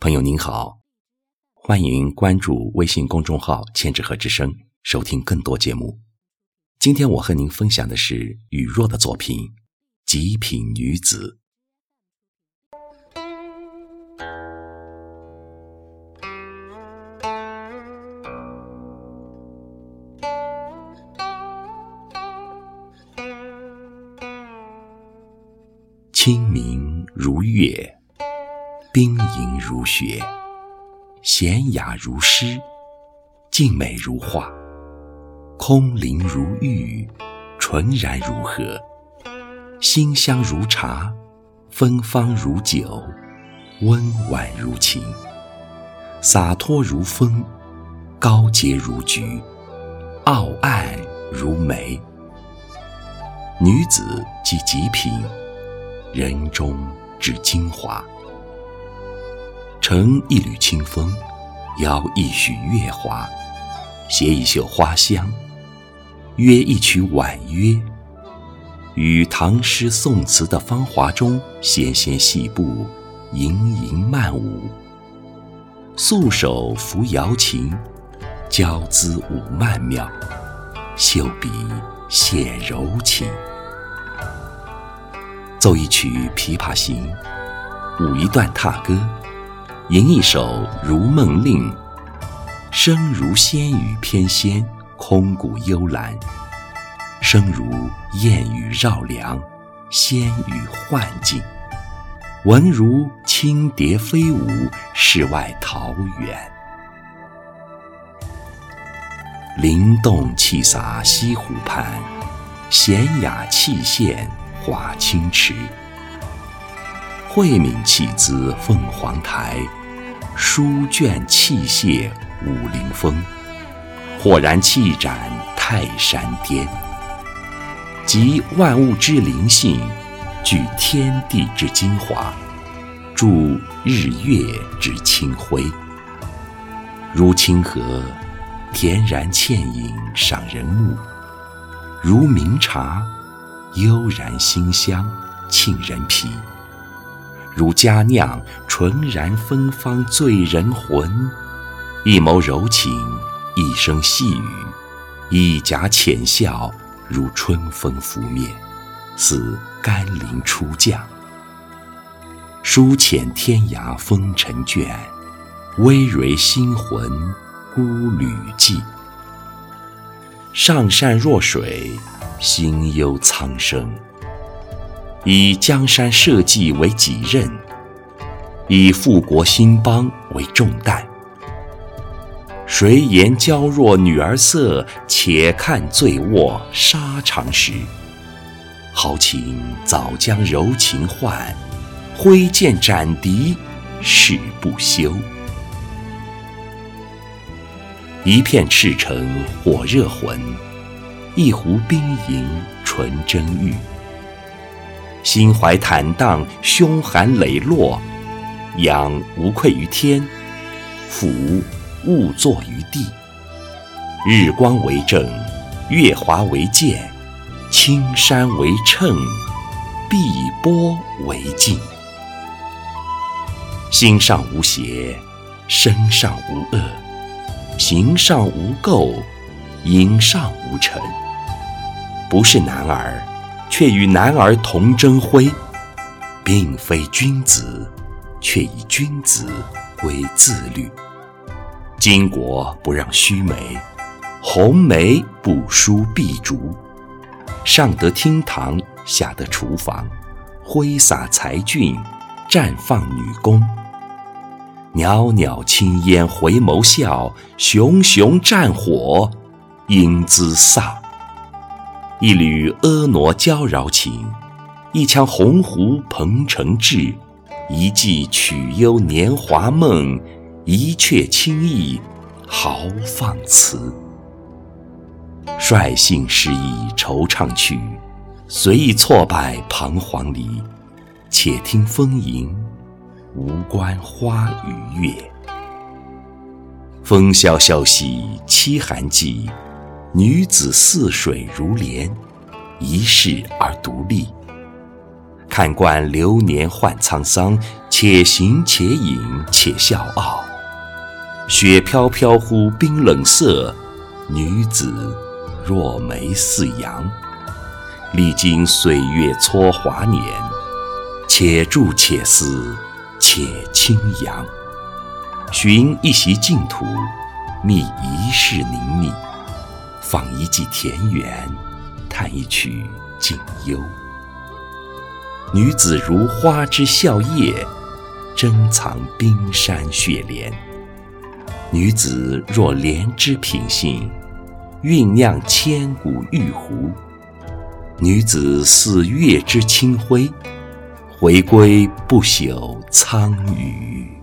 朋友您好，欢迎关注微信公众号“千纸鹤之声”，收听更多节目。今天我和您分享的是雨若的作品《极品女子》。清明如月，冰莹如雪，娴雅如诗，静美如画，空灵如玉，纯然如荷，馨香如茶，芬芳如酒，温婉如情，洒脱如风，高洁如菊，傲岸如梅。女子即极品。人中之精华，乘一缕清风，邀一曲月华，携一袖花香，约一曲婉约，于唐诗宋词的芳华中纤纤细步，盈盈漫舞，素手扶瑶琴，娇姿舞曼妙，秀笔写柔情。奏一曲《琵琶行》，舞一段踏歌，吟一首《如梦令》，声如仙语翩跹，空谷幽兰；声如燕语绕梁，仙语幻境；闻如轻蝶飞舞，世外桃源。灵动气洒西湖畔，娴雅气现。华清池，慧敏气姿凤凰台，书卷气泄武陵风，豁然气展泰山巅。集万物之灵性，聚天地之精华，铸日月之清辉。如清河，恬然倩影赏人目；如茗茶。悠然馨香沁人脾，如佳酿纯然芬芳醉人魂。一眸柔情，一声细语，一颊浅笑，如春风拂面，似甘霖初降。书浅天涯风尘倦，微蕊心魂孤旅寄。上善若水。心忧苍生，以江山社稷为己任，以富国兴邦为重担。谁言娇弱女儿色？且看醉卧沙场时，豪情早将柔情换，挥剑斩敌誓不休。一片赤诚火热魂。一壶冰莹纯真玉，心怀坦荡，胸含磊落，仰无愧于天，俯勿作于地。日光为证，月华为鉴，青山为秤，碧波为镜。心上无邪，身上无恶，形上无垢。影上无尘，不是男儿，却与男儿同争辉；并非君子，却以君子为自律。巾帼不让须眉，红梅不输碧竹。上得厅堂，下得厨房，挥洒才俊，绽放女工。袅袅青烟回眸笑，熊熊战火。英姿飒，一缕婀娜娇娆情，一腔鸿鹄鹏程志，一骑曲幽年华梦，一阙清逸豪放词。率性诗意惆怅曲，随意挫败彷徨离。且听风吟，无关花与月。风萧萧兮凄寒寂。女子似水如莲，一世而独立。看惯流年换沧桑，且行且饮且笑傲。雪飘飘乎冰冷色，女子若眉似杨。历经岁月蹉华年，且住且思且清扬。寻一席净土，觅一世宁谧，访一季田园，叹一曲静幽。女子如花之笑靥，珍藏冰山雪莲。女子若莲之品性，酝酿千古玉壶。女子似月之清辉，回归不朽苍宇。